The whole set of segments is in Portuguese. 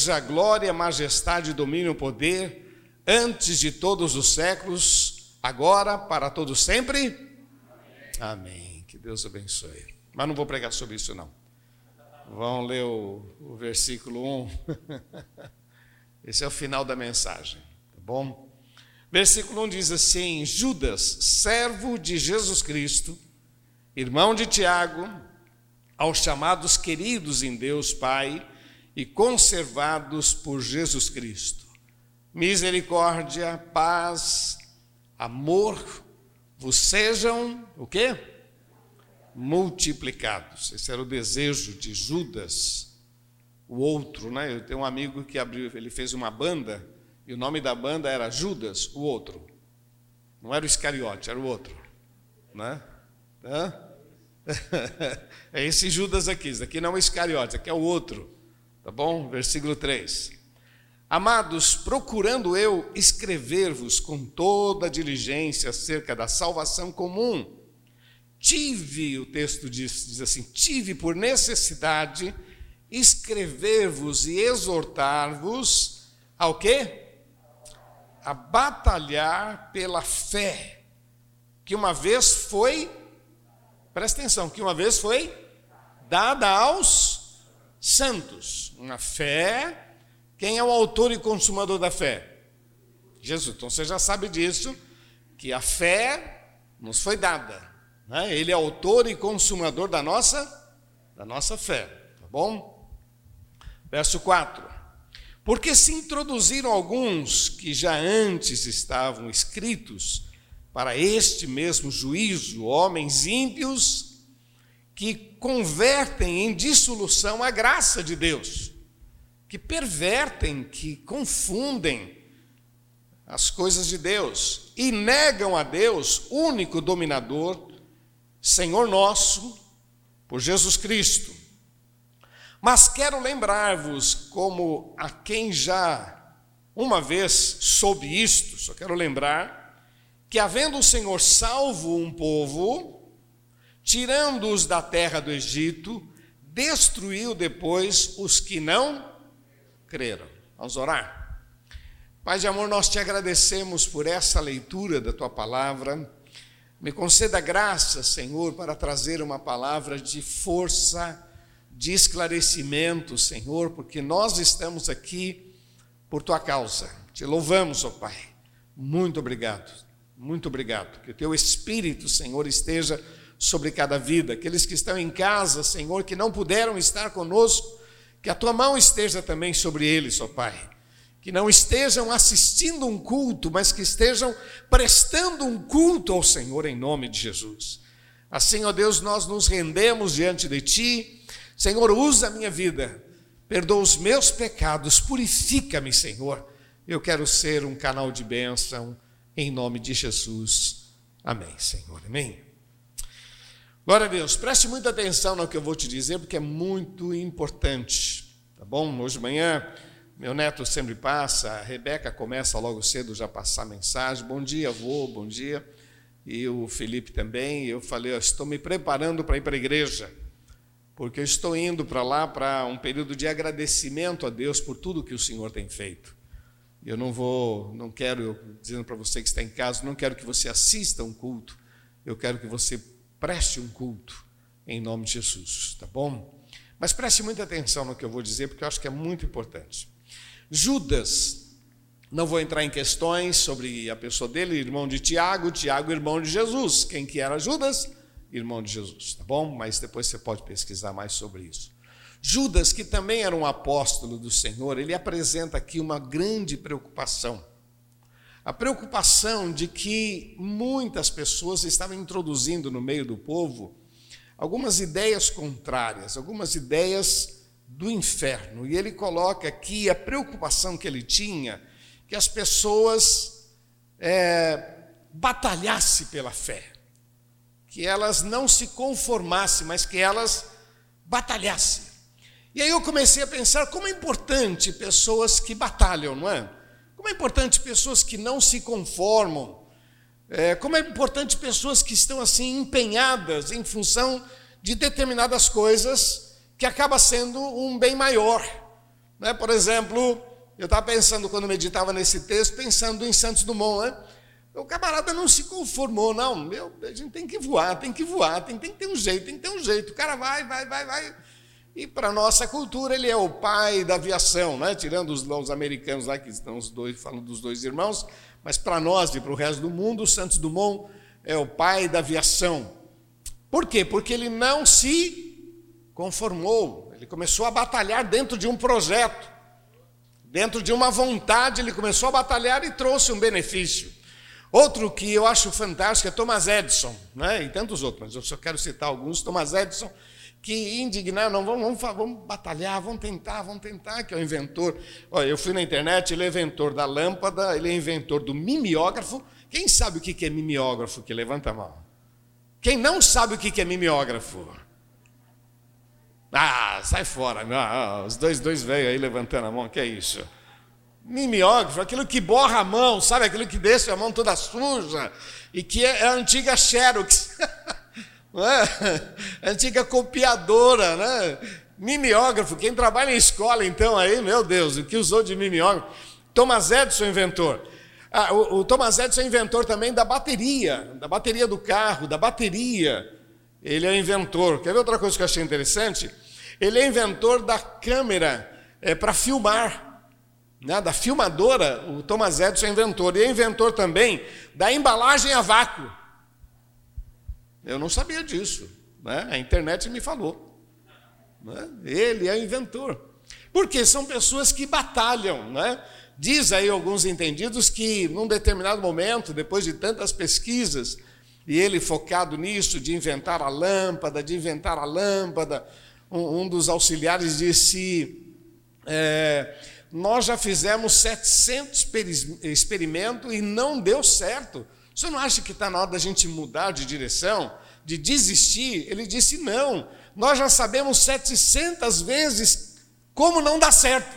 seja a glória, majestade, domínio, poder, antes de todos os séculos, agora, para todos sempre. Amém. Amém. Que Deus abençoe. Mas não vou pregar sobre isso, não. Vão ler o, o versículo 1. Esse é o final da mensagem, tá bom? Versículo 1 diz assim: Judas, servo de Jesus Cristo, irmão de Tiago, aos chamados queridos em Deus Pai e conservados por Jesus Cristo. Misericórdia, paz, amor vos sejam o quê? Multiplicados. Esse era o desejo de Judas, o outro, né? Eu tenho um amigo que abriu, ele fez uma banda e o nome da banda era Judas, o outro. Não era o Iscariote, era o outro, né? Hã? é esse Judas aqui, esse aqui não é o Iscariote, aqui é o outro. Tá bom? Versículo 3. Amados, procurando eu escrever-vos com toda diligência acerca da salvação comum, tive, o texto diz, diz assim: tive por necessidade escrever-vos e exortar-vos ao quê? A batalhar pela fé, que uma vez foi, presta atenção, que uma vez foi dada aos santos. Uma fé, quem é o autor e consumador da fé? Jesus. Então você já sabe disso, que a fé nos foi dada. Né? Ele é autor e consumador da nossa, da nossa fé. Tá bom? Verso 4. Porque se introduziram alguns que já antes estavam escritos para este mesmo juízo, homens ímpios que convertem em dissolução a graça de Deus, que pervertem, que confundem as coisas de Deus e negam a Deus, único dominador, Senhor nosso, por Jesus Cristo. Mas quero lembrar-vos, como a quem já uma vez soube isto, só quero lembrar, que havendo o Senhor salvo um povo, tirando-os da terra do Egito, destruiu depois os que não creram. Vamos orar? Pai de amor, nós te agradecemos por essa leitura da tua palavra. Me conceda graça, Senhor, para trazer uma palavra de força, de esclarecimento, Senhor, porque nós estamos aqui por tua causa. Te louvamos, ó oh Pai. Muito obrigado. Muito obrigado. Que o teu espírito, Senhor, esteja sobre cada vida. Aqueles que estão em casa, Senhor, que não puderam estar conosco, que a tua mão esteja também sobre eles, ó Pai que não estejam assistindo um culto, mas que estejam prestando um culto ao Senhor em nome de Jesus. Assim, ó Deus, nós nos rendemos diante de Ti. Senhor, usa a minha vida, perdoa os meus pecados, purifica-me, Senhor. Eu quero ser um canal de bênção em nome de Jesus. Amém, Senhor. Amém. Glória a Deus. Preste muita atenção no que eu vou te dizer, porque é muito importante. Tá bom? Hoje de manhã meu neto sempre passa, a Rebeca começa logo cedo já passar mensagem. Bom dia, avô, bom dia. E o Felipe também. Eu falei, estou me preparando para ir para a igreja, porque eu estou indo para lá para um período de agradecimento a Deus por tudo que o Senhor tem feito. Eu não vou, não quero, dizendo para você que está em casa, não quero que você assista um culto, eu quero que você preste um culto em nome de Jesus, tá bom? Mas preste muita atenção no que eu vou dizer, porque eu acho que é muito importante. Judas, não vou entrar em questões sobre a pessoa dele, irmão de Tiago, Tiago, irmão de Jesus. Quem que era Judas? Irmão de Jesus, tá bom? Mas depois você pode pesquisar mais sobre isso. Judas, que também era um apóstolo do Senhor, ele apresenta aqui uma grande preocupação. A preocupação de que muitas pessoas estavam introduzindo no meio do povo algumas ideias contrárias, algumas ideias do inferno. E ele coloca aqui a preocupação que ele tinha que as pessoas é, batalhassem pela fé, que elas não se conformassem, mas que elas batalhassem. E aí eu comecei a pensar como é importante pessoas que batalham, não é? Como é importante pessoas que não se conformam, é, como é importante pessoas que estão assim empenhadas em função de determinadas coisas que acaba sendo um bem maior, Né? Por exemplo, eu estava pensando, quando meditava nesse texto, pensando em Santos Dumont, né? O camarada não se conformou, não. Meu, a gente tem que voar, tem que voar, tem, tem que ter um jeito, tem que ter um jeito. O cara vai, vai, vai, vai. E para nossa cultura, ele é o pai da aviação, né? tirando os, os americanos lá, que estão os dois, falando dos dois irmãos, mas para nós e para o resto do mundo, Santos Dumont é o pai da aviação. Por quê? Porque ele não se conformou, ele começou a batalhar dentro de um projeto, dentro de uma vontade, ele começou a batalhar e trouxe um benefício. Outro que eu acho fantástico é Thomas Edison, né? e tantos outros, mas eu só quero citar alguns. Thomas Edison, que indignar, não, vamos, vamos, vamos batalhar, vamos tentar, vamos tentar, que é o inventor. Olha, eu fui na internet, ele é inventor da lâmpada, ele é inventor do mimeógrafo. Quem sabe o que é mimeógrafo? Que levanta a mão. Quem não sabe o que é mimeógrafo? Ah, sai fora. Não, os dois, dois velhos aí levantando a mão, que é isso? Mimeógrafo, aquilo que borra a mão, sabe? Aquilo que deixa a mão toda suja. E que é a antiga Xerox. é? Antiga copiadora, né? Mimeógrafo, quem trabalha em escola então aí, meu Deus, o que usou de mimeógrafo? Thomas Edison, inventor. Ah, o, o Thomas Edison é inventor também da bateria, da bateria do carro, da bateria. Ele é inventor. Quer ver outra coisa que eu achei interessante? Ele é inventor da câmera é, para filmar. Né, da filmadora, o Thomas Edison é inventor. E é inventor também da embalagem a vácuo. Eu não sabia disso. Né? A internet me falou. Né? Ele é inventor. Porque são pessoas que batalham. Né? Diz aí alguns entendidos que, num determinado momento, depois de tantas pesquisas, e ele focado nisso, de inventar a lâmpada, de inventar a lâmpada, um, um dos auxiliares disse: é, Nós já fizemos 700 experimentos e não deu certo. Você não acha que está na hora da gente mudar de direção, de desistir? Ele disse: Não, nós já sabemos 700 vezes como não dá certo.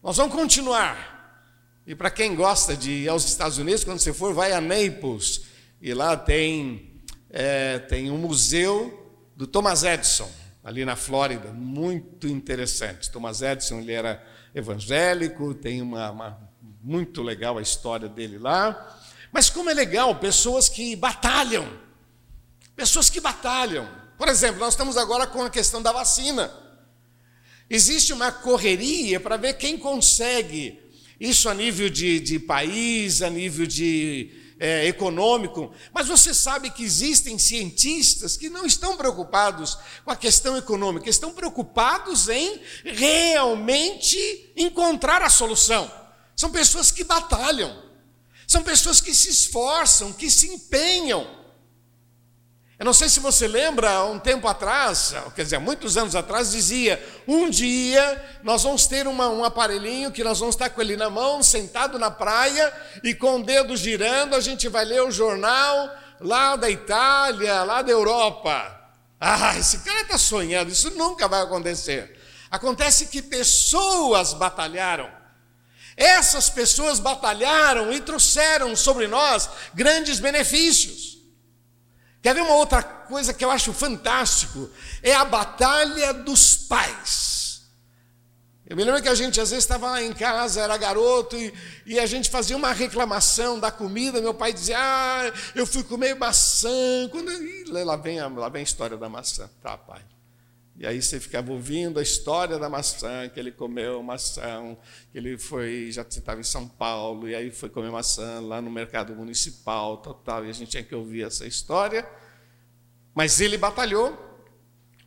Nós vamos continuar. E para quem gosta de ir aos Estados Unidos, quando você for, vai a Naples. E lá tem, é, tem um museu do Thomas Edison, ali na Flórida, muito interessante. Thomas Edison ele era evangélico, tem uma, uma muito legal a história dele lá. Mas como é legal, pessoas que batalham, pessoas que batalham. Por exemplo, nós estamos agora com a questão da vacina. Existe uma correria para ver quem consegue isso a nível de, de país, a nível de é, econômico, mas você sabe que existem cientistas que não estão preocupados com a questão econômica, estão preocupados em realmente encontrar a solução. São pessoas que batalham, são pessoas que se esforçam, que se empenham. Eu não sei se você lembra, um tempo atrás, quer dizer, muitos anos atrás, dizia: um dia nós vamos ter uma, um aparelhinho que nós vamos estar com ele na mão, sentado na praia e com o dedo girando, a gente vai ler o jornal lá da Itália, lá da Europa. Ah, esse cara está sonhando, isso nunca vai acontecer. Acontece que pessoas batalharam. Essas pessoas batalharam e trouxeram sobre nós grandes benefícios. Quer ver uma outra coisa que eu acho fantástico? É a batalha dos pais. Eu me lembro que a gente às vezes estava lá em casa, era garoto, e, e, a gente fazia uma reclamação da comida. Meu pai dizia: Ah, eu fui comer maçã. Quando, e lá, vem a, lá vem a história da maçã. Tá, pai. E aí você ficava ouvindo a história da maçã, que ele comeu maçã, que ele foi, já estava em São Paulo, e aí foi comer maçã lá no mercado municipal, total, e a gente tinha que ouvir essa história. Mas ele batalhou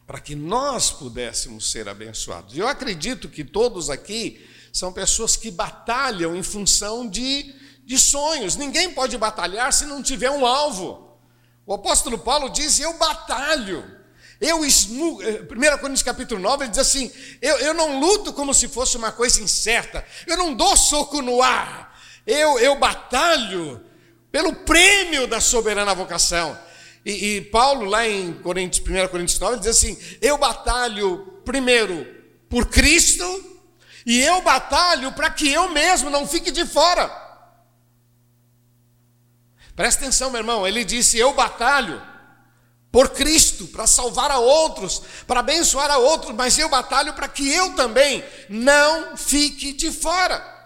para que nós pudéssemos ser abençoados. Eu acredito que todos aqui são pessoas que batalham em função de, de sonhos. Ninguém pode batalhar se não tiver um alvo. O apóstolo Paulo diz: Eu batalho. Eu esmu... 1 eh, Coríntios capítulo 9, ele diz assim: eu, eu não luto como se fosse uma coisa incerta, eu não dou soco no ar, eu, eu batalho pelo prêmio da soberana vocação. E, e Paulo, lá em Coríntios, 1 Coríntios 9, diz assim: Eu batalho primeiro por Cristo, e eu batalho para que eu mesmo não fique de fora. Presta atenção, meu irmão, ele disse: Eu batalho por Cristo, para salvar a outros, para abençoar a outros, mas eu batalho para que eu também não fique de fora.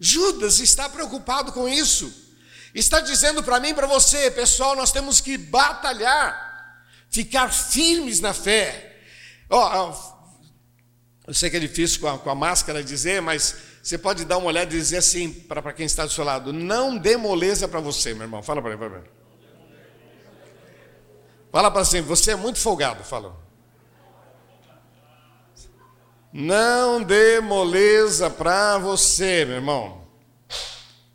Judas está preocupado com isso. Está dizendo para mim e para você, pessoal, nós temos que batalhar, ficar firmes na fé. Oh, eu sei que é difícil com a, com a máscara dizer, mas você pode dar uma olhada e dizer assim para quem está do seu lado: não dê moleza para você, meu irmão. Fala para mim. Fala para assim, você é muito folgado, fala. Não dê moleza para você, meu irmão.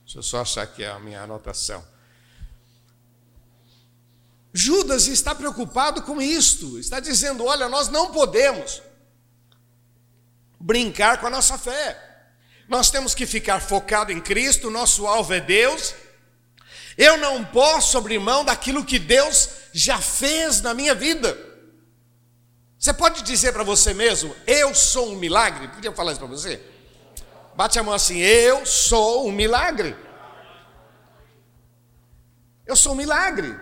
Deixa eu só achar aqui a minha anotação. Judas está preocupado com isto, está dizendo: olha, nós não podemos brincar com a nossa fé. Nós temos que ficar focado em Cristo, nosso alvo é Deus. Eu não posso abrir mão daquilo que Deus já fez na minha vida. Você pode dizer para você mesmo, eu sou um milagre? Podia falar isso para você? Bate a mão assim, eu sou um milagre. Eu sou um milagre.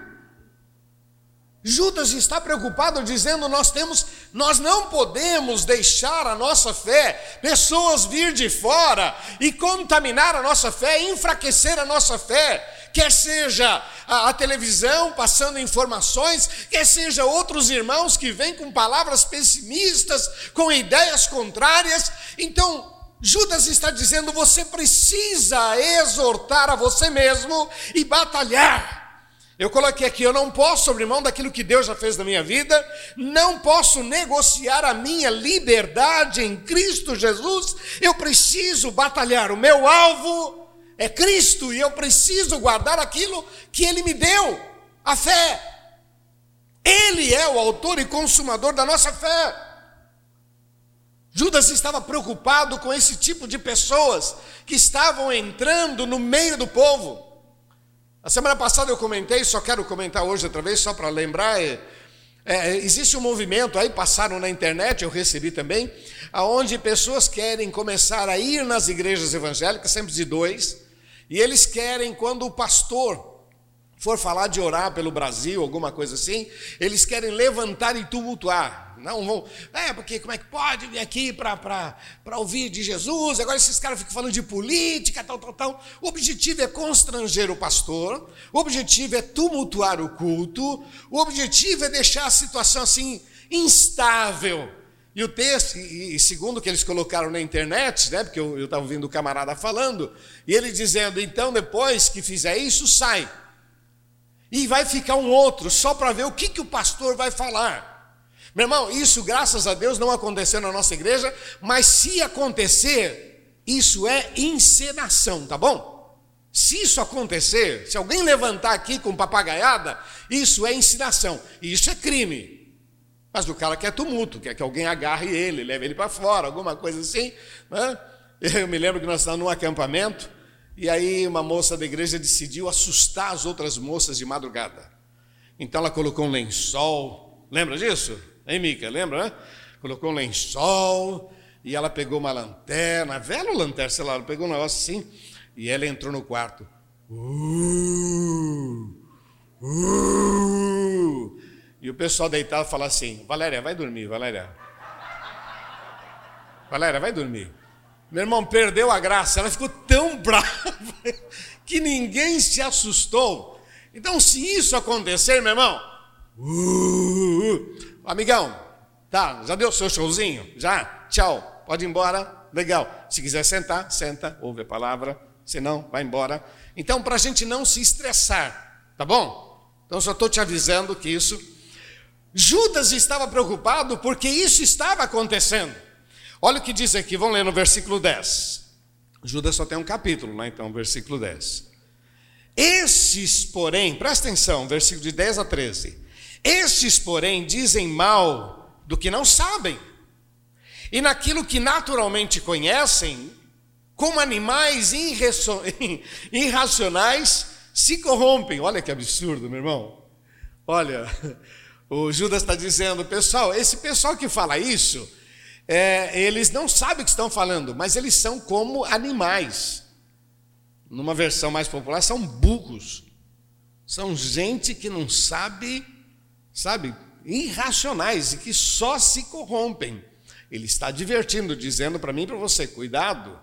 Judas está preocupado dizendo nós temos, nós não podemos deixar a nossa fé, pessoas vir de fora e contaminar a nossa fé, enfraquecer a nossa fé, quer seja a, a, televisão passando informações, quer seja outros irmãos que vêm com palavras pessimistas, com ideias contrárias. Então, Judas está dizendo: você precisa exortar a você mesmo e batalhar eu coloquei aqui, eu não posso abrir mão daquilo que Deus já fez na minha vida, não posso negociar a minha liberdade em Cristo Jesus, eu preciso batalhar. O meu alvo é Cristo e eu preciso guardar aquilo que Ele me deu, a fé. Ele é o autor e consumador da nossa fé. Judas estava preocupado com esse tipo de pessoas que estavam entrando no meio do povo. A semana passada eu comentei, só quero comentar hoje outra vez, só para lembrar. É, é, existe um movimento aí, passaram na internet, eu recebi também, aonde pessoas querem começar a ir nas igrejas evangélicas, sempre de dois, e eles querem, quando o pastor for falar de orar pelo Brasil, alguma coisa assim, eles querem levantar e tumultuar. Não vão, é, porque como é que pode vir aqui para ouvir de Jesus? Agora esses caras ficam falando de política, tal, tal, tal. O objetivo é constranger o pastor, o objetivo é tumultuar o culto, o objetivo é deixar a situação assim instável. E o texto, e, segundo o que eles colocaram na internet, né, porque eu estava ouvindo o camarada falando, e ele dizendo: então depois que fizer isso, sai. E vai ficar um outro, só para ver o que, que o pastor vai falar. Meu irmão, isso graças a Deus não aconteceu na nossa igreja, mas se acontecer, isso é encenação, tá bom? Se isso acontecer, se alguém levantar aqui com papagaiada, isso é ensinação, e isso é crime. Mas o cara quer tumulto, quer que alguém agarre ele, leve ele para fora, alguma coisa assim. Né? Eu me lembro que nós estávamos num acampamento, e aí uma moça da igreja decidiu assustar as outras moças de madrugada. Então ela colocou um lençol, lembra disso? Hein, Mica? Lembra, né? Colocou um lençol e ela pegou uma lanterna, velha lanterna, sei lá, ela pegou um negócio assim e ela entrou no quarto. Uh, uh, e o pessoal deitado fala assim: Valéria, vai dormir, Valéria. Valéria, vai dormir. Meu irmão perdeu a graça, ela ficou tão brava que ninguém se assustou. Então, se isso acontecer, meu irmão, uh, Amigão, tá, já deu seu showzinho? Já? Tchau, pode ir embora? Legal. Se quiser sentar, senta, ouve a palavra, se não, vai embora. Então, para a gente não se estressar, tá bom? Então, só estou te avisando que isso. Judas estava preocupado porque isso estava acontecendo. Olha o que diz aqui, vamos ler no versículo 10. Judas só tem um capítulo, né? Então, versículo 10. Esses, porém, presta atenção, versículo de 10 a 13. Estes, porém, dizem mal do que não sabem. E naquilo que naturalmente conhecem, como animais irracionais, se corrompem. Olha que absurdo, meu irmão. Olha, o Judas está dizendo, pessoal, esse pessoal que fala isso, é, eles não sabem o que estão falando, mas eles são como animais. Numa versão mais popular, são burros. São gente que não sabe, sabe, irracionais e que só se corrompem. Ele está divertindo, dizendo para mim e para você: cuidado.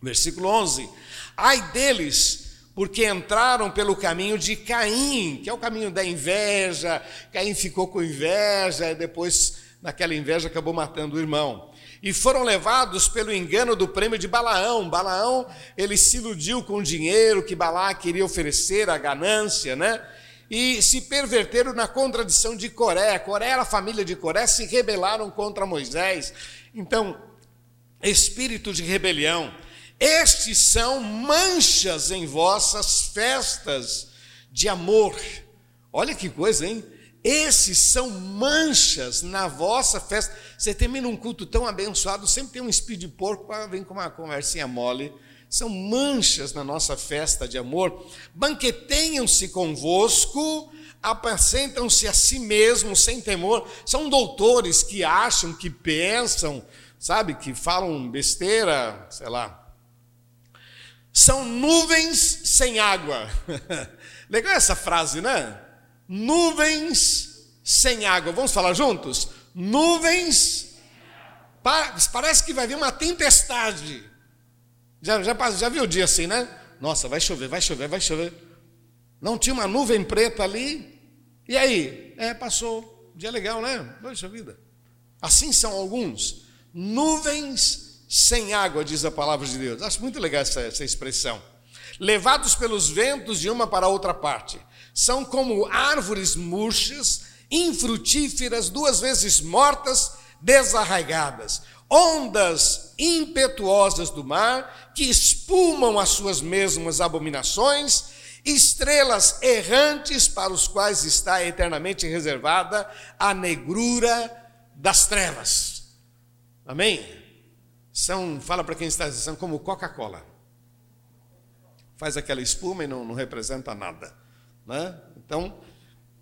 Versículo 11: Ai deles, porque entraram pelo caminho de Caim, que é o caminho da inveja. Caim ficou com inveja e depois, naquela inveja, acabou matando o irmão. E foram levados pelo engano do prêmio de Balaão. Balaão, ele se iludiu com o dinheiro que Balá queria oferecer, a ganância, né? e se perverteram na contradição de Coré. Coré a família de Coré, se rebelaram contra Moisés. Então, espírito de rebelião. Estes são manchas em vossas festas de amor. Olha que coisa, hein? Esses são manchas na vossa festa. Você termina um culto tão abençoado, sempre tem um espírito de porco, vem com uma conversinha mole são manchas na nossa festa de amor. Banquetenham-se convosco, apacentam-se a si mesmos sem temor. São doutores que acham, que pensam, sabe, que falam besteira, sei lá. São nuvens sem água. Legal essa frase, né? Nuvens sem água. Vamos falar juntos? Nuvens. Parece que vai vir uma tempestade já, já, já viu o dia assim, né? Nossa, vai chover, vai chover, vai chover. Não tinha uma nuvem preta ali. E aí? É, passou. Dia legal, né? Poxa vida. Assim são alguns. Nuvens sem água, diz a palavra de Deus. Acho muito legal essa, essa expressão. Levados pelos ventos de uma para outra parte. São como árvores murchas, infrutíferas, duas vezes mortas, desarraigadas ondas impetuosas do mar que espumam as suas mesmas abominações, estrelas errantes para os quais está eternamente reservada a negrura das trevas. Amém? São, fala para quem está são como Coca-Cola. Faz aquela espuma e não, não representa nada. Né? Então,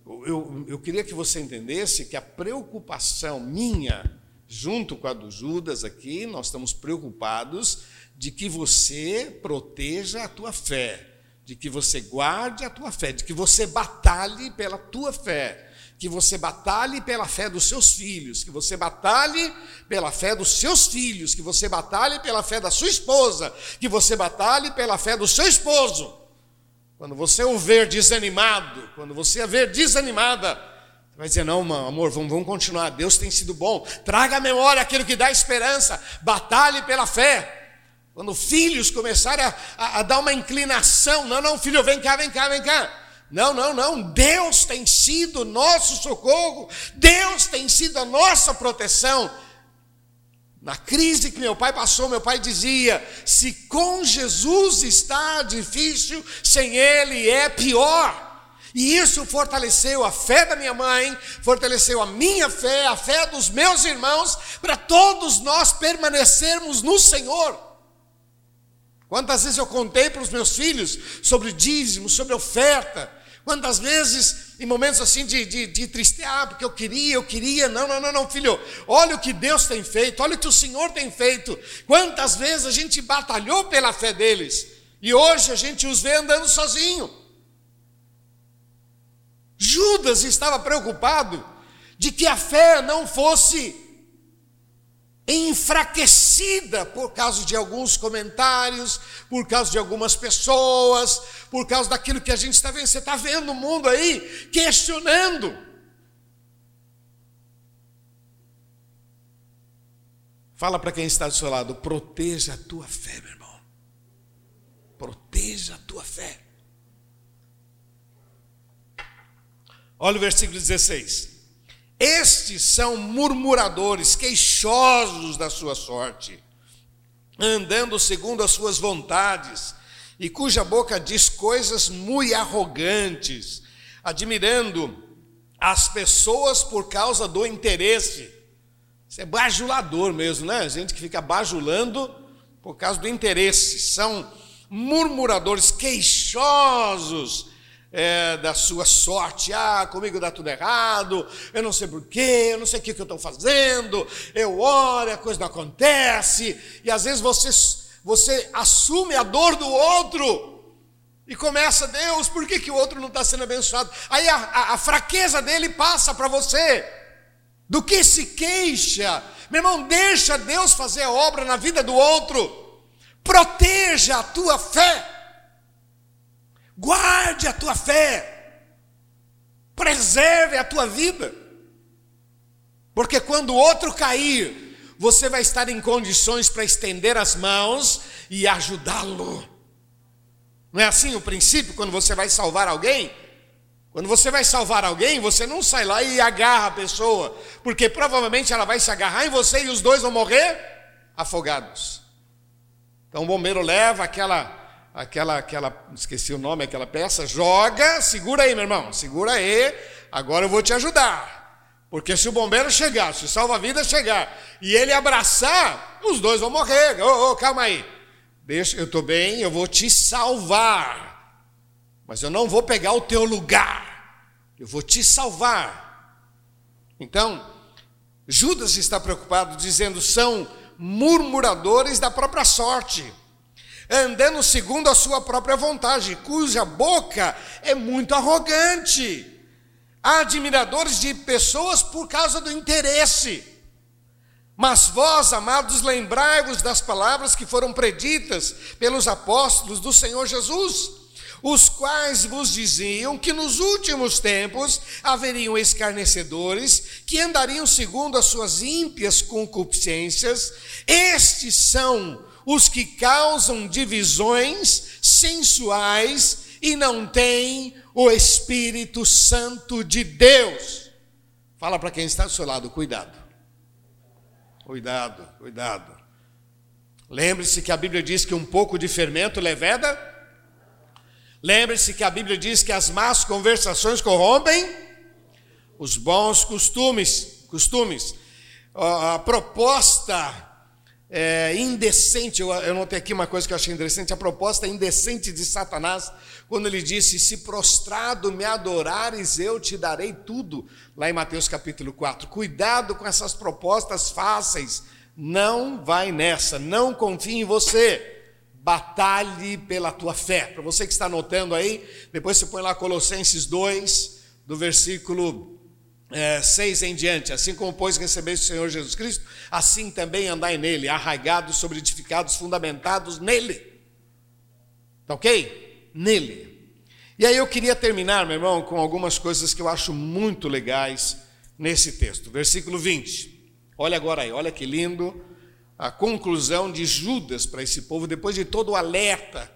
eu, eu queria que você entendesse que a preocupação minha junto com a do Judas aqui, nós estamos preocupados de que você proteja a tua fé, de que você guarde a tua fé, de que você batalhe pela tua fé, que você batalhe pela fé dos seus filhos, que você batalhe pela fé dos seus filhos, que você batalhe pela fé da sua esposa, que você batalhe pela fé do seu esposo. Quando você o ver desanimado, quando você a ver desanimada, vai dizer, não, amor, vamos, vamos continuar. Deus tem sido bom. Traga à memória aquilo que dá esperança. Batalhe pela fé. Quando filhos começarem a, a, a, dar uma inclinação, não, não, filho, vem cá, vem cá, vem cá. Não, não, não. Deus tem sido nosso socorro. Deus tem sido a nossa proteção. Na crise que meu pai passou, meu pai dizia: se com Jesus está difícil, sem Ele é pior. E isso fortaleceu a fé da minha mãe, fortaleceu a minha fé, a fé dos meus irmãos, para todos nós permanecermos no Senhor. Quantas vezes eu contei para os meus filhos sobre dízimo, sobre oferta, Quantas vezes, em momentos assim de, de, de ah, porque eu queria, eu queria, não, não, não, não, filho, olha o que Deus tem feito, olha o que o Senhor tem feito. Quantas vezes a gente batalhou pela fé deles, e hoje a gente os vê andando sozinho. Judas estava preocupado de que a fé não fosse enfraquecida por causa de alguns comentários, por causa de algumas pessoas, por causa daquilo que a gente está vendo. Você está vendo o mundo aí questionando. Fala para quem está do seu lado, proteja a tua fé, meu irmão. Proteja a tua fé. Olha o versículo 16. Estes são murmuradores, queixosos da sua sorte, andando segundo as suas vontades, e cuja boca diz coisas muito arrogantes, admirando as pessoas por causa do interesse. Isso é bajulador mesmo, né? Gente que fica bajulando por causa do interesse. São murmuradores, queixosos é, da sua sorte. Ah, comigo dá tudo errado, eu não sei porquê, eu não sei o que, que eu estou fazendo, eu oro, a coisa não acontece, e às vezes você, você assume a dor do outro E começa, Deus, por que, que o outro não está sendo abençoado? Aí a, a, a fraqueza dele passa para você. Do que se queixa? Meu irmão, deixa Deus fazer a obra na vida do outro. Proteja a tua fé. Guarde a tua fé. Preserve a tua vida. Porque quando o outro cair, você vai estar em condições para estender as mãos e ajudá-lo. Não é assim o princípio quando você vai salvar alguém? Quando você vai salvar alguém, você não sai lá e agarra a pessoa, porque provavelmente ela vai se agarrar em você e os dois vão morrer afogados. Então o bombeiro leva aquela, aquela, aquela, esqueci o nome, aquela peça, joga, segura aí, meu irmão, segura aí, agora eu vou te ajudar. Porque se o bombeiro chegar, se o salva-vidas chegar e ele abraçar, os dois vão morrer. Ô, oh, oh, calma aí. Deixa, eu estou bem, eu vou te salvar. Mas eu não vou pegar o teu lugar, eu vou te salvar. Então, Judas está preocupado, dizendo: são murmuradores da própria sorte, andando segundo a sua própria vontade, cuja boca é muito arrogante, admiradores de pessoas por causa do interesse. Mas vós, amados, lembrai-vos das palavras que foram preditas pelos apóstolos do Senhor Jesus os quais vos diziam que nos últimos tempos haveriam escarnecedores que andariam segundo as suas ímpias concupiscências. Estes são os que causam divisões sensuais e não têm o Espírito Santo de Deus. Fala para quem está do seu lado, cuidado. Cuidado, cuidado. Lembre-se que a Bíblia diz que um pouco de fermento leveda Lembre-se que a Bíblia diz que as más conversações corrompem os bons costumes. costumes. A proposta é, indecente, eu, eu notei aqui uma coisa que eu achei interessante, a proposta indecente de Satanás, quando ele disse: Se prostrado me adorares, eu te darei tudo, lá em Mateus capítulo 4. Cuidado com essas propostas fáceis, não vai nessa, não confie em você batalhe pela tua fé. Para você que está anotando aí, depois você põe lá Colossenses 2, do versículo é, 6 em diante. Assim como, pois, recebeste o Senhor Jesus Cristo, assim também andai nele, arraigados sobre edificados, fundamentados nele. Tá ok? Nele. E aí eu queria terminar, meu irmão, com algumas coisas que eu acho muito legais nesse texto. Versículo 20. Olha agora aí, olha que lindo a conclusão de Judas para esse povo, depois de todo o alerta.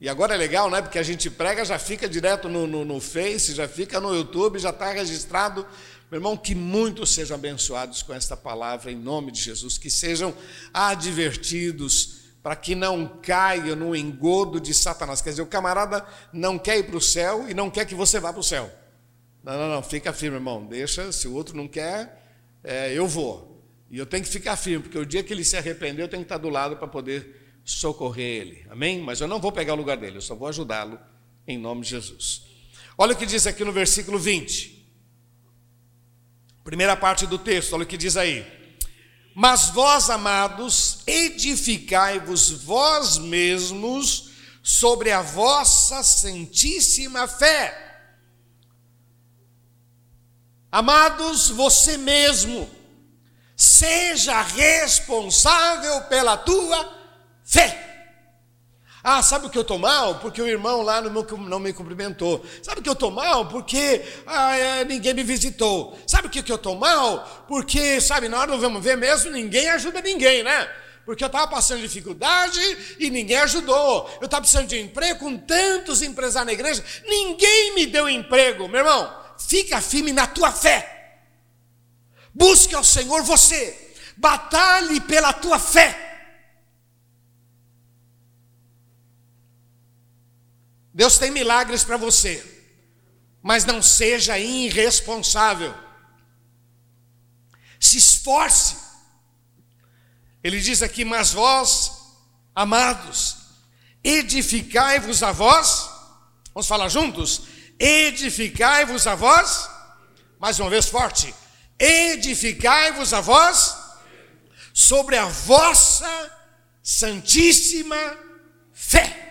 E agora é legal, né? Porque a gente prega, já fica direto no, no, no Face, já fica no YouTube, já está registrado. Meu irmão, que muitos sejam abençoados com esta palavra, em nome de Jesus, que sejam advertidos para que não caiam no engodo de Satanás. Quer dizer, o camarada não quer ir para o céu e não quer que você vá para o céu. Não, não, não, fica firme, irmão. Deixa, se o outro não quer, é, eu vou. E eu tenho que ficar firme, porque o dia que ele se arrepender, eu tenho que estar do lado para poder socorrer ele. Amém? Mas eu não vou pegar o lugar dele, eu só vou ajudá-lo em nome de Jesus. Olha o que diz aqui no versículo 20. Primeira parte do texto, olha o que diz aí. Mas vós, amados, edificai-vos vós mesmos sobre a vossa santíssima fé. Amados, você mesmo Seja responsável pela tua fé. Ah, sabe o que eu estou mal? Porque o irmão lá não me cumprimentou. Sabe o que eu estou mal? Porque ah, é, ninguém me visitou. Sabe o que eu estou mal? Porque, sabe, na hora do vamos ver mesmo, ninguém ajuda ninguém, né? Porque eu estava passando dificuldade e ninguém ajudou. Eu estava precisando de emprego com tantos empresários na igreja, ninguém me deu emprego. Meu irmão, fica firme na tua fé. Busque ao Senhor você, batalhe pela tua fé. Deus tem milagres para você, mas não seja irresponsável. Se esforce. Ele diz aqui: Mas vós, amados, edificai-vos a vós. Vamos falar juntos? Edificai-vos a vós. Mais uma vez forte edificai-vos a vós sobre a vossa santíssima fé.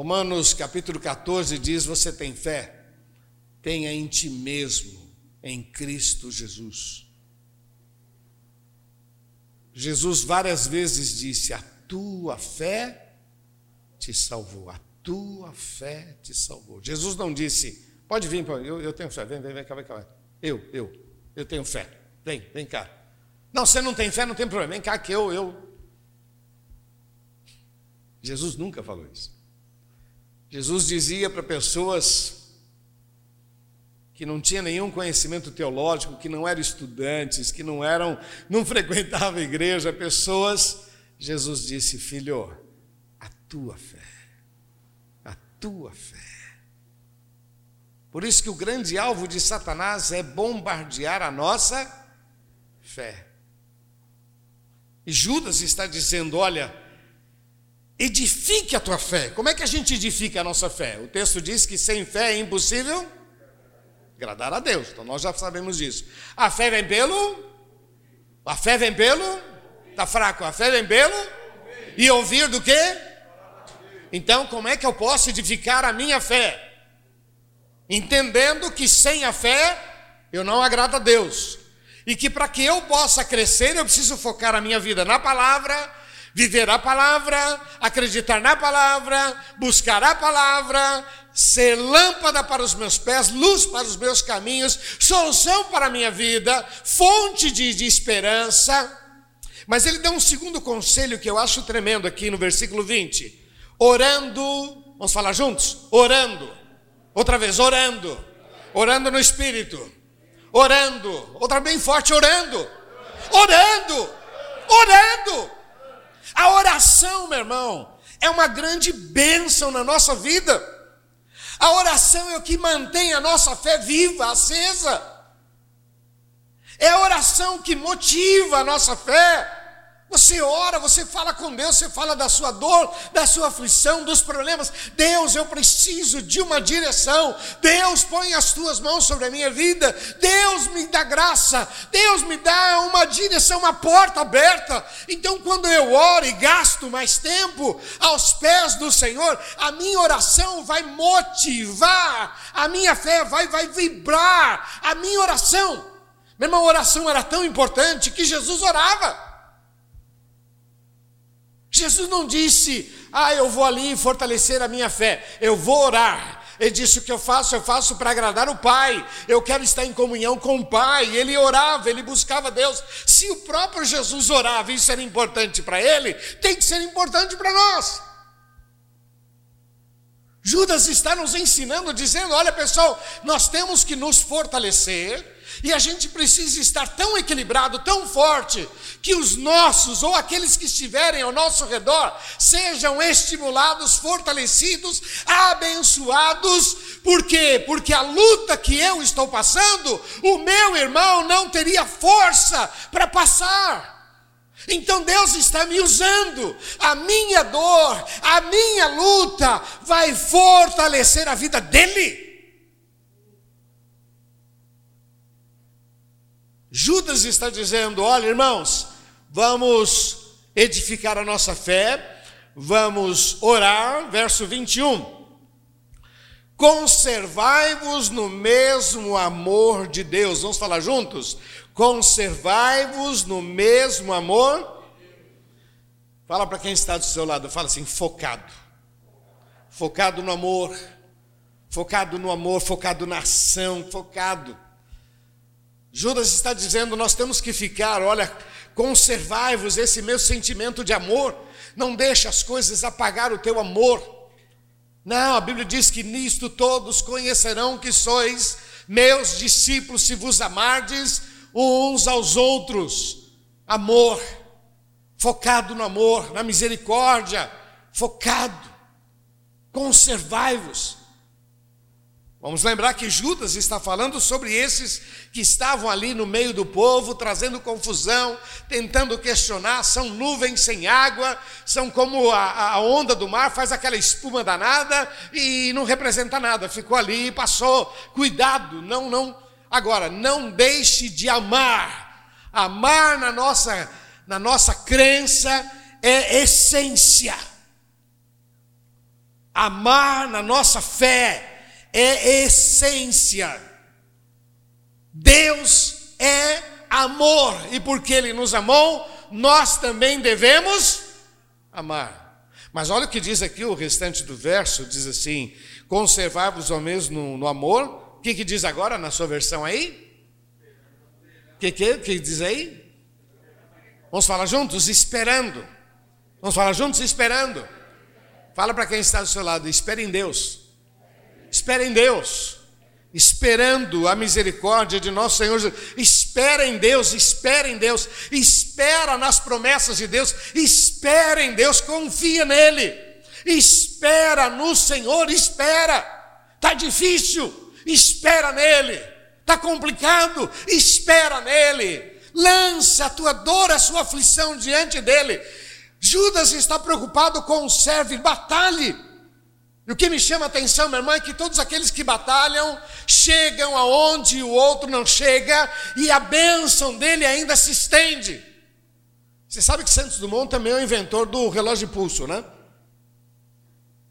Romanos capítulo 14 diz: Você tem fé? Tenha em ti mesmo, em Cristo Jesus. Jesus várias vezes disse: A tua fé te salvou, a tua fé te salvou. Jesus não disse: Pode vir, eu, eu tenho fé, vem, vem, vem cá, vem cá. Eu, eu, eu tenho fé, vem, vem cá. Não, você não tem fé, não tem problema, vem cá que eu, eu. Jesus nunca falou isso. Jesus dizia para pessoas que não tinham nenhum conhecimento teológico, que não eram estudantes, que não eram, não frequentavam igreja, pessoas, Jesus disse: "Filho, a tua fé, a tua fé". Por isso que o grande alvo de Satanás é bombardear a nossa fé. E Judas está dizendo: olha, edifique a tua fé. Como é que a gente edifica a nossa fé? O texto diz que sem fé é impossível agradar a Deus. Então nós já sabemos disso. A fé vem pelo. A fé vem pelo. Está fraco. A fé vem pelo. E ouvir do quê? Então, como é que eu posso edificar a minha fé? Entendendo que sem a fé eu não agrado a Deus. E que para que eu possa crescer, eu preciso focar a minha vida na palavra viver a palavra, acreditar na palavra, buscar a palavra, ser lâmpada para os meus pés, luz para os meus caminhos, solução para a minha vida, fonte de, de esperança. Mas ele dá um segundo conselho que eu acho tremendo aqui no versículo 20: orando, vamos falar juntos? Orando, outra vez, orando, orando no espírito, orando, outra bem forte, orando, orando, orando. A oração, meu irmão, é uma grande bênção na nossa vida. A oração é o que mantém a nossa fé viva, acesa. É a oração que motiva a nossa fé. Você ora, você fala com Deus, você fala da sua dor, da sua aflição, dos problemas. Deus, eu preciso de uma direção. Deus, põe as tuas mãos sobre a minha vida. Deus, me dá graça. Deus, me dá uma direção, uma porta aberta. Então, quando eu oro e gasto mais tempo aos pés do Senhor, a minha oração vai motivar, a minha fé vai, vai vibrar. A minha oração. Meu irmão, a oração era tão importante que Jesus orava. Jesus não disse, ah, eu vou ali fortalecer a minha fé, eu vou orar. Ele disse: O que eu faço, eu faço para agradar o Pai. Eu quero estar em comunhão com o Pai. Ele orava, ele buscava Deus. Se o próprio Jesus orava, isso era importante para ele, tem que ser importante para nós. Judas está nos ensinando, dizendo: Olha, pessoal, nós temos que nos fortalecer e a gente precisa estar tão equilibrado, tão forte, que os nossos ou aqueles que estiverem ao nosso redor sejam estimulados, fortalecidos, abençoados. Por quê? Porque a luta que eu estou passando, o meu irmão não teria força para passar. Então Deus está me usando, a minha dor, a minha luta vai fortalecer a vida dele. Judas está dizendo: olha, irmãos, vamos edificar a nossa fé, vamos orar, verso 21. Conservai-vos no mesmo amor de Deus. Vamos falar juntos? Conservai-vos no mesmo amor. Fala para quem está do seu lado, fala assim: focado. Focado no amor, focado no amor, focado na ação, focado. Judas está dizendo: nós temos que ficar, olha, conservai-vos esse meu sentimento de amor, não deixe as coisas apagar o teu amor. Não, a Bíblia diz que nisto todos conhecerão que sois meus discípulos se vos amardes uns aos outros. Amor, focado no amor, na misericórdia, focado. Conservai-vos. Vamos lembrar que Judas está falando sobre esses que estavam ali no meio do povo, trazendo confusão, tentando questionar. São nuvens sem água, são como a, a, onda do mar, faz aquela espuma danada e não representa nada. Ficou ali e passou. Cuidado, não, não. Agora, não deixe de amar. Amar na nossa, na nossa crença é essência. Amar na nossa fé é essência. Deus é amor e porque Ele nos amou, nós também devemos amar. Mas olha o que diz aqui o restante do verso: diz assim: conservar-vos ao mesmo no, no amor. O que, que diz agora na sua versão aí? O que, que, que diz aí? Vamos falar juntos? Esperando. Vamos falar juntos? Esperando. Fala para quem está do seu lado: espere em Deus. Espere em Deus esperando a misericórdia de nosso Senhor Jesus. Espera em Deus, espera em Deus, espera nas promessas de Deus, espera em Deus, confia nele, espera no Senhor, espera. Está difícil, espera nele. Está complicado, espera nele. Lança a tua dor, a sua aflição diante dele. Judas está preocupado com o servo, batalhe e o que me chama a atenção, meu irmão, é que todos aqueles que batalham chegam aonde o outro não chega e a bênção dele ainda se estende. Você sabe que Santos Dumont também é o inventor do relógio de pulso, né?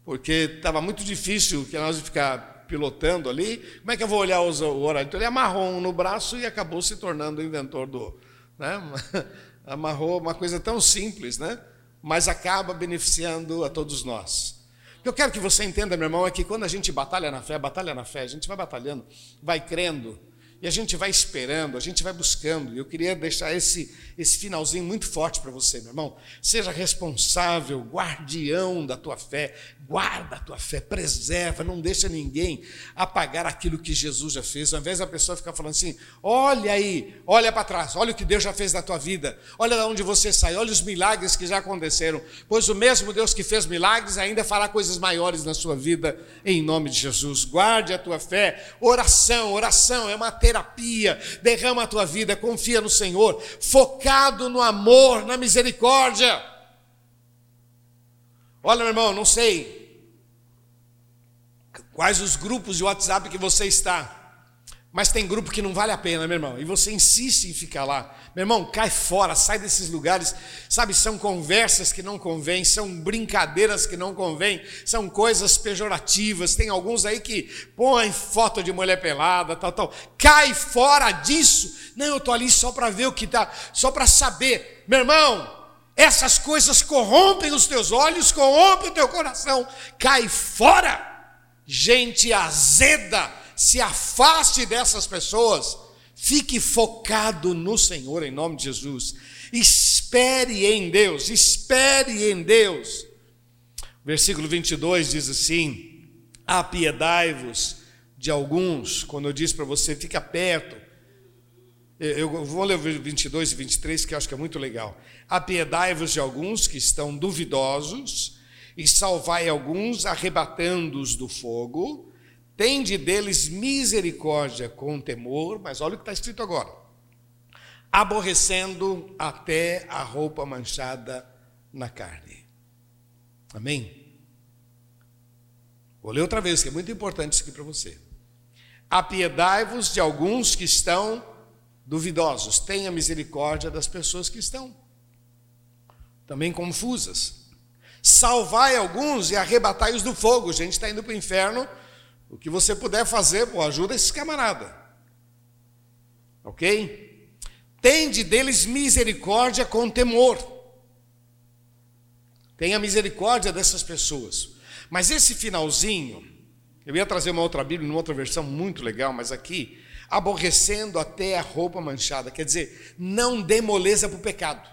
Porque estava muito difícil que nós ficar pilotando ali. Como é que eu vou olhar o horário? Então ele amarrou um no braço e acabou se tornando o inventor do. Né? Amarrou uma coisa tão simples, né? Mas acaba beneficiando a todos nós. O que eu quero que você entenda, meu irmão, é que quando a gente batalha na fé, batalha na fé, a gente vai batalhando, vai crendo, e a gente vai esperando, a gente vai buscando. E eu queria deixar esse, esse finalzinho muito forte para você, meu irmão. Seja responsável, guardião da tua fé, guarda a tua fé, preserva, não deixa ninguém apagar aquilo que Jesus já fez. Ao invés da pessoa ficar falando assim: olha aí, olha para trás, olha o que Deus já fez na tua vida, olha de onde você saiu, olha os milagres que já aconteceram. Pois o mesmo Deus que fez milagres ainda fará coisas maiores na sua vida, em nome de Jesus. Guarde a tua fé, oração, oração é uma terapia. Derrama a tua vida, confia no Senhor, focado no amor, na misericórdia. Olha, meu irmão, não sei quais os grupos de WhatsApp que você está. Mas tem grupo que não vale a pena, meu irmão, e você insiste em ficar lá. Meu irmão, cai fora, sai desses lugares. Sabe, são conversas que não convêm, são brincadeiras que não convêm, são coisas pejorativas. Tem alguns aí que põem foto de mulher pelada, tal, tal. Cai fora disso. Não, eu estou ali só para ver o que está, só para saber. Meu irmão, essas coisas corrompem os teus olhos, corrompem o teu coração. Cai fora. Gente azeda se afaste dessas pessoas, fique focado no Senhor em nome de Jesus. Espere em Deus, espere em Deus. Versículo 22 diz assim: Apiedai-vos de alguns, quando eu disse para você, fica perto. Eu vou ler o 22 e 23, que eu acho que é muito legal. Apiedai-vos de alguns que estão duvidosos, e salvai alguns, arrebatando-os do fogo Tende deles misericórdia com temor, mas olha o que está escrito agora: aborrecendo até a roupa manchada na carne. Amém? Vou ler outra vez, que é muito importante isso aqui para você. Apiedai-vos de alguns que estão duvidosos, tenha misericórdia das pessoas que estão também confusas. Salvai alguns e arrebatai-os do fogo. A gente está indo para o inferno o que você puder fazer, pô, ajuda esses camarada. Ok? Tende deles misericórdia com temor. Tenha misericórdia dessas pessoas. Mas esse finalzinho, eu ia trazer uma outra Bíblia, uma outra versão muito legal, mas aqui, aborrecendo até a roupa manchada, quer dizer, não dê moleza para o pecado.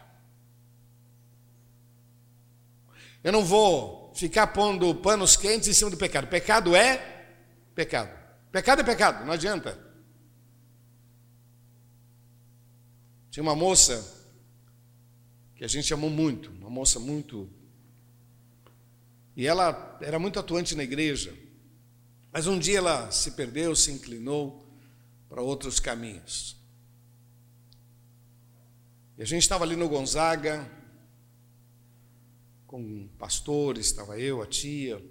Eu não vou ficar pondo panos quentes em cima do pecado. Pecado é pecado. Pecado é pecado, não adianta. Tinha uma moça que a gente amou muito, uma moça muito. E ela era muito atuante na igreja. Mas um dia ela se perdeu, se inclinou para outros caminhos. E a gente estava ali no Gonzaga, com pastores, estava eu, a tia,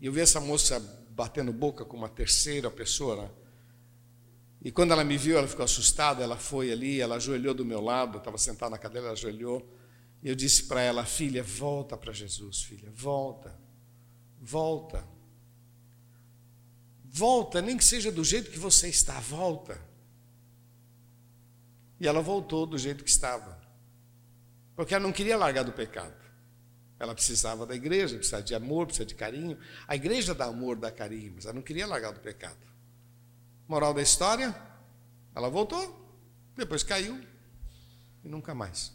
e eu vi essa moça batendo boca com uma terceira pessoa. Né? E quando ela me viu, ela ficou assustada, ela foi ali, ela ajoelhou do meu lado, estava sentada na cadeira, ela ajoelhou. E eu disse para ela, filha, volta para Jesus, filha, volta, volta. Volta, nem que seja do jeito que você está, volta. E ela voltou do jeito que estava. Porque ela não queria largar do pecado. Ela precisava da igreja, precisava de amor, precisava de carinho. A igreja dá amor, dá carinho, mas ela não queria largar do pecado. Moral da história: ela voltou, depois caiu e nunca mais.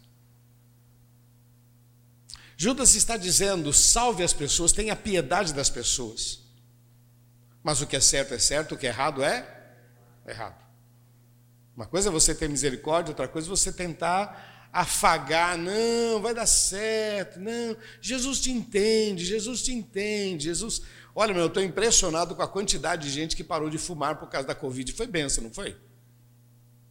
Judas está dizendo: salve as pessoas, tenha piedade das pessoas. Mas o que é certo é certo, o que é errado é errado. Uma coisa é você ter misericórdia, outra coisa é você tentar afagar, não, vai dar certo, não, Jesus te entende, Jesus te entende, Jesus. Olha, meu, eu estou impressionado com a quantidade de gente que parou de fumar por causa da Covid. Foi benção, não foi?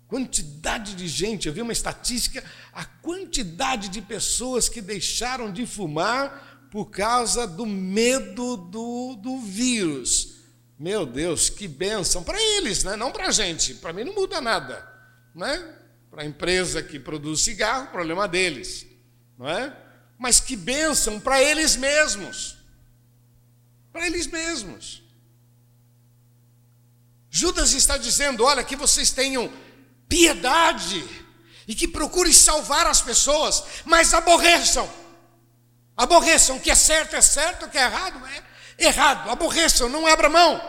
Quantidade de gente, eu vi uma estatística, a quantidade de pessoas que deixaram de fumar por causa do medo do, do vírus. Meu Deus, que bênção para eles, né? não para a gente. Para mim não muda nada. Né? Para a empresa que produz cigarro, problema deles. Não é? Mas que bênção para eles mesmos. Para eles mesmos. Judas está dizendo: olha, que vocês tenham piedade e que procurem salvar as pessoas, mas aborreçam. Aborreçam, o que é certo é certo, o que é errado é errado, aborreçam, não abra mão.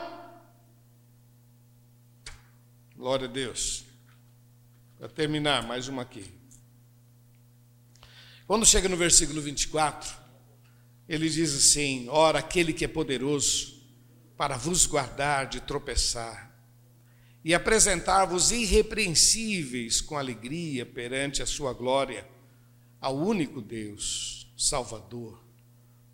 Glória a Deus. Para terminar, mais uma aqui. Quando chega no versículo 24, ele diz assim: Ora, aquele que é poderoso para vos guardar de tropeçar e apresentar-vos irrepreensíveis com alegria perante a sua glória, ao único Deus, Salvador,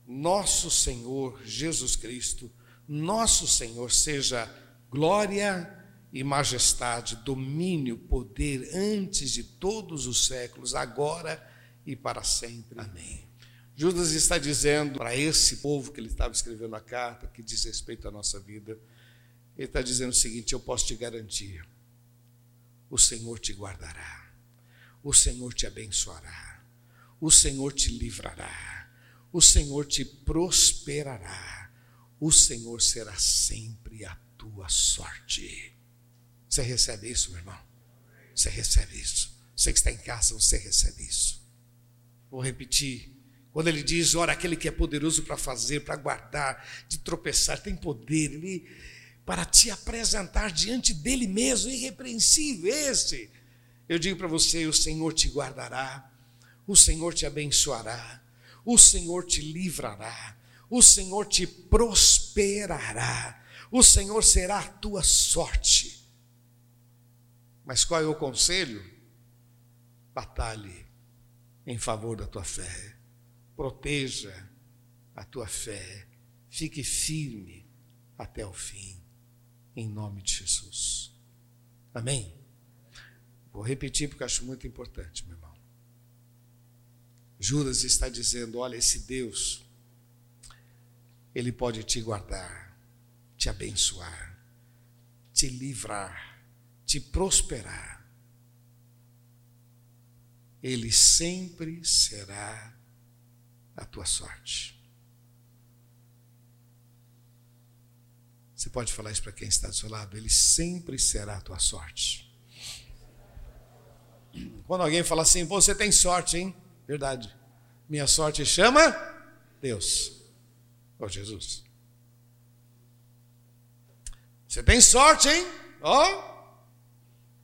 nosso Senhor Jesus Cristo, nosso Senhor, seja glória e majestade, domínio, poder antes de todos os séculos, agora e para sempre. Amém. Judas está dizendo para esse povo que ele estava escrevendo a carta, que diz respeito à nossa vida, ele está dizendo o seguinte: eu posso te garantir, o Senhor te guardará, o Senhor te abençoará, o Senhor te livrará o Senhor te prosperará, o Senhor será sempre a tua sorte. Você recebe isso, meu irmão? Você recebe isso. Você que está em casa, você recebe isso. Vou repetir. Quando ele diz, ora, aquele que é poderoso para fazer, para guardar, de tropeçar, tem poder, ele para te apresentar diante dele mesmo, irrepreensível esse. Eu digo para você, o Senhor te guardará, o Senhor te abençoará, o Senhor te livrará, o Senhor te prosperará, o Senhor será a tua sorte. Mas qual é o conselho? Batalhe em favor da tua fé, proteja a tua fé, fique firme até o fim, em nome de Jesus. Amém? Vou repetir porque acho muito importante, meu irmão. Judas está dizendo: olha, esse Deus, ele pode te guardar, te abençoar, te livrar, te prosperar. Ele sempre será a tua sorte. Você pode falar isso para quem está do seu lado? Ele sempre será a tua sorte. Quando alguém fala assim, você tem sorte, hein? Verdade. Minha sorte chama Deus. Ó oh, Jesus. Você tem sorte, hein? Ó. Oh.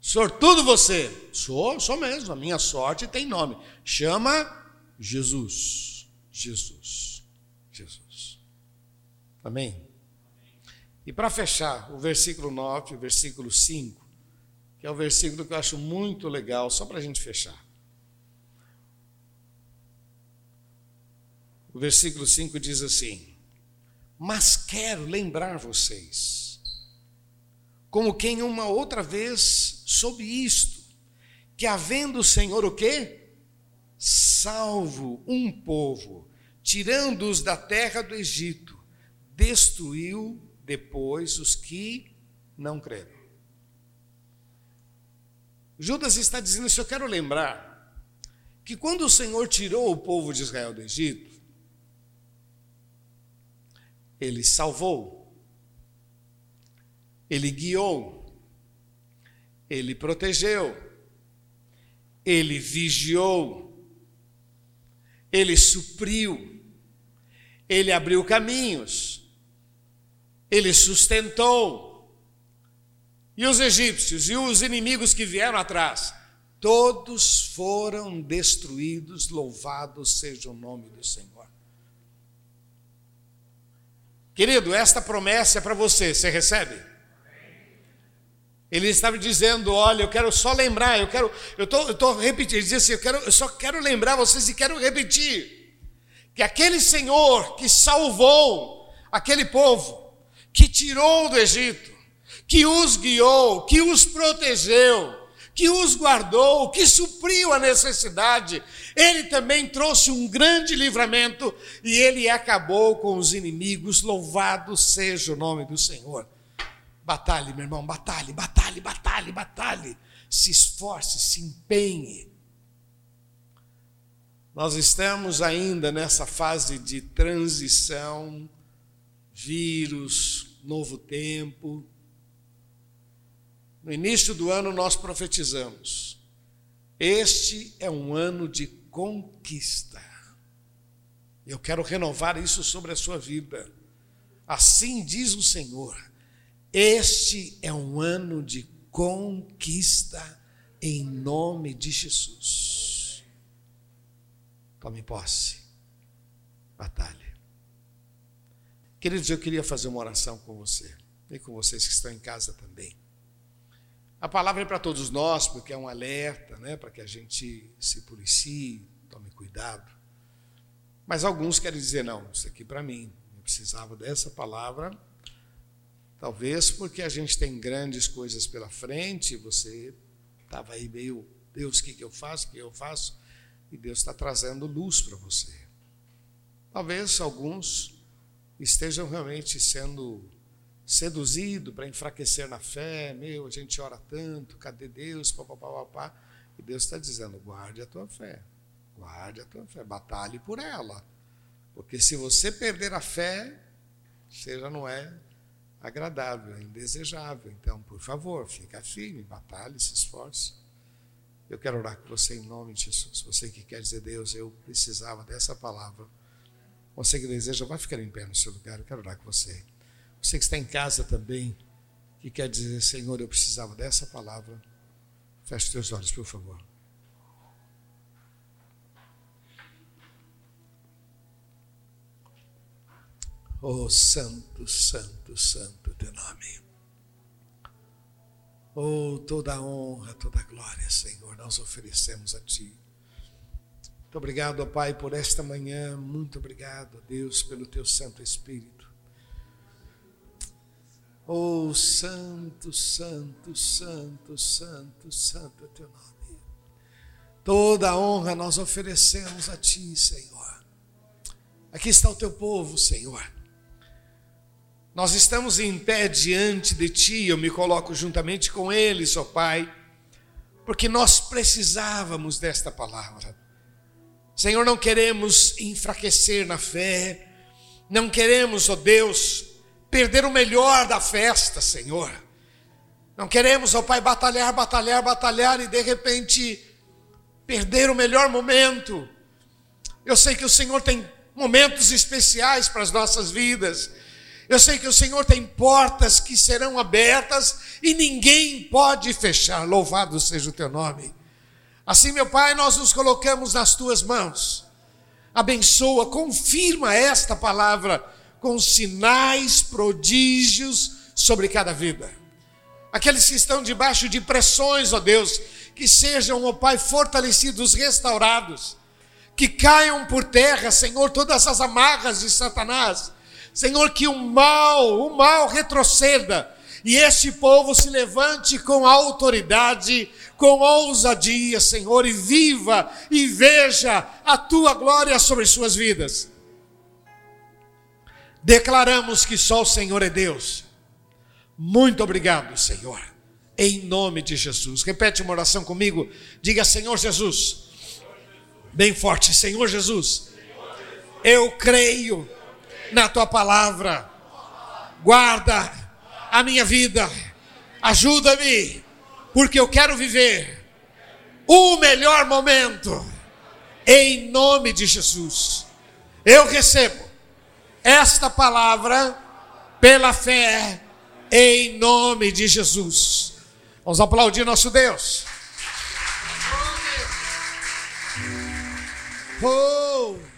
Sortudo você. Sou, sou mesmo. A minha sorte tem nome. Chama Jesus. Jesus. Jesus. Amém? E para fechar, o versículo 9, o versículo 5, que é o versículo que eu acho muito legal, só para a gente fechar. O versículo 5 diz assim: Mas quero lembrar vocês, como quem uma outra vez soube isto, que havendo o Senhor o quê? Salvo um povo, tirando-os da terra do Egito, destruiu depois os que não creram. Judas está dizendo isso, eu quero lembrar que quando o Senhor tirou o povo de Israel do Egito, Ele salvou, Ele guiou, Ele protegeu, Ele vigiou, Ele supriu, Ele abriu caminhos, Ele sustentou. E os egípcios e os inimigos que vieram atrás, todos foram destruídos, louvado seja o nome do Senhor. Querido, esta promessa é para você, você recebe? Ele estava dizendo: Olha, eu quero só lembrar, eu quero, eu estou eu tô repetindo, ele dizia assim: eu, quero, eu só quero lembrar vocês e quero repetir que aquele Senhor que salvou aquele povo, que tirou do Egito, que os guiou, que os protegeu, que os guardou, que supriu a necessidade, ele também trouxe um grande livramento e ele acabou com os inimigos. Louvado seja o nome do Senhor. Batalhe, meu irmão, batalhe, batalhe, batalhe, batalhe. Se esforce, se empenhe. Nós estamos ainda nessa fase de transição, vírus, novo tempo. No início do ano nós profetizamos: este é um ano de conquista. Eu quero renovar isso sobre a sua vida. Assim diz o Senhor: este é um ano de conquista em nome de Jesus. Tome posse. Batalhe. Queridos, eu queria fazer uma oração com você e com vocês que estão em casa também. A palavra é para todos nós, porque é um alerta, né, para que a gente se policie, tome cuidado. Mas alguns querem dizer: não, isso aqui para mim, eu precisava dessa palavra. Talvez porque a gente tem grandes coisas pela frente, você estava aí meio, Deus, o que, que eu faço, o que eu faço? E Deus está trazendo luz para você. Talvez alguns estejam realmente sendo seduzido para enfraquecer na fé, meu, a gente ora tanto, cadê Deus, papapá, e Deus está dizendo, guarde a tua fé, guarde a tua fé, batalhe por ela, porque se você perder a fé, você já não é agradável, indesejável, então, por favor, fica firme, batalhe, se esforce. Eu quero orar com você em nome de Jesus, você que quer dizer, Deus, eu precisava dessa palavra, você que deseja, vai ficar em pé no seu lugar, eu quero orar com você. Você que está em casa também, que quer dizer, Senhor, eu precisava dessa palavra. Feche teus olhos, por favor. Oh, santo, santo, santo teu nome. Oh, toda honra, toda glória, Senhor, nós oferecemos a Ti. Muito obrigado, Pai, por esta manhã. Muito obrigado, Deus, pelo Teu Santo Espírito. Oh, santo, santo, santo, santo, santo é teu nome. Toda a honra nós oferecemos a ti, Senhor. Aqui está o teu povo, Senhor. Nós estamos em pé diante de ti, eu me coloco juntamente com eles, ó Pai, porque nós precisávamos desta palavra. Senhor, não queremos enfraquecer na fé, não queremos, ó Deus, perder o melhor da festa, Senhor. Não queremos, ó Pai, batalhar, batalhar, batalhar e de repente perder o melhor momento. Eu sei que o Senhor tem momentos especiais para as nossas vidas. Eu sei que o Senhor tem portas que serão abertas e ninguém pode fechar. Louvado seja o teu nome. Assim, meu Pai, nós nos colocamos nas tuas mãos. Abençoa, confirma esta palavra com sinais, prodígios sobre cada vida. Aqueles que estão debaixo de pressões, ó Deus, que sejam, ó Pai, fortalecidos, restaurados, que caiam por terra, Senhor, todas as amarras de Satanás. Senhor, que o mal, o mal retroceda e este povo se levante com autoridade, com ousadia, Senhor, e viva e veja a tua glória sobre suas vidas. Declaramos que só o Senhor é Deus. Muito obrigado, Senhor. Em nome de Jesus. Repete uma oração comigo. Diga, Senhor Jesus. Bem forte, Senhor Jesus. Eu creio na tua palavra. guarda a minha vida, ajuda-me, porque eu quero viver o melhor momento, em nome de Jesus. Eu recebo esta palavra pela fé, em nome de Jesus. Vamos aplaudir nosso Deus. Oh!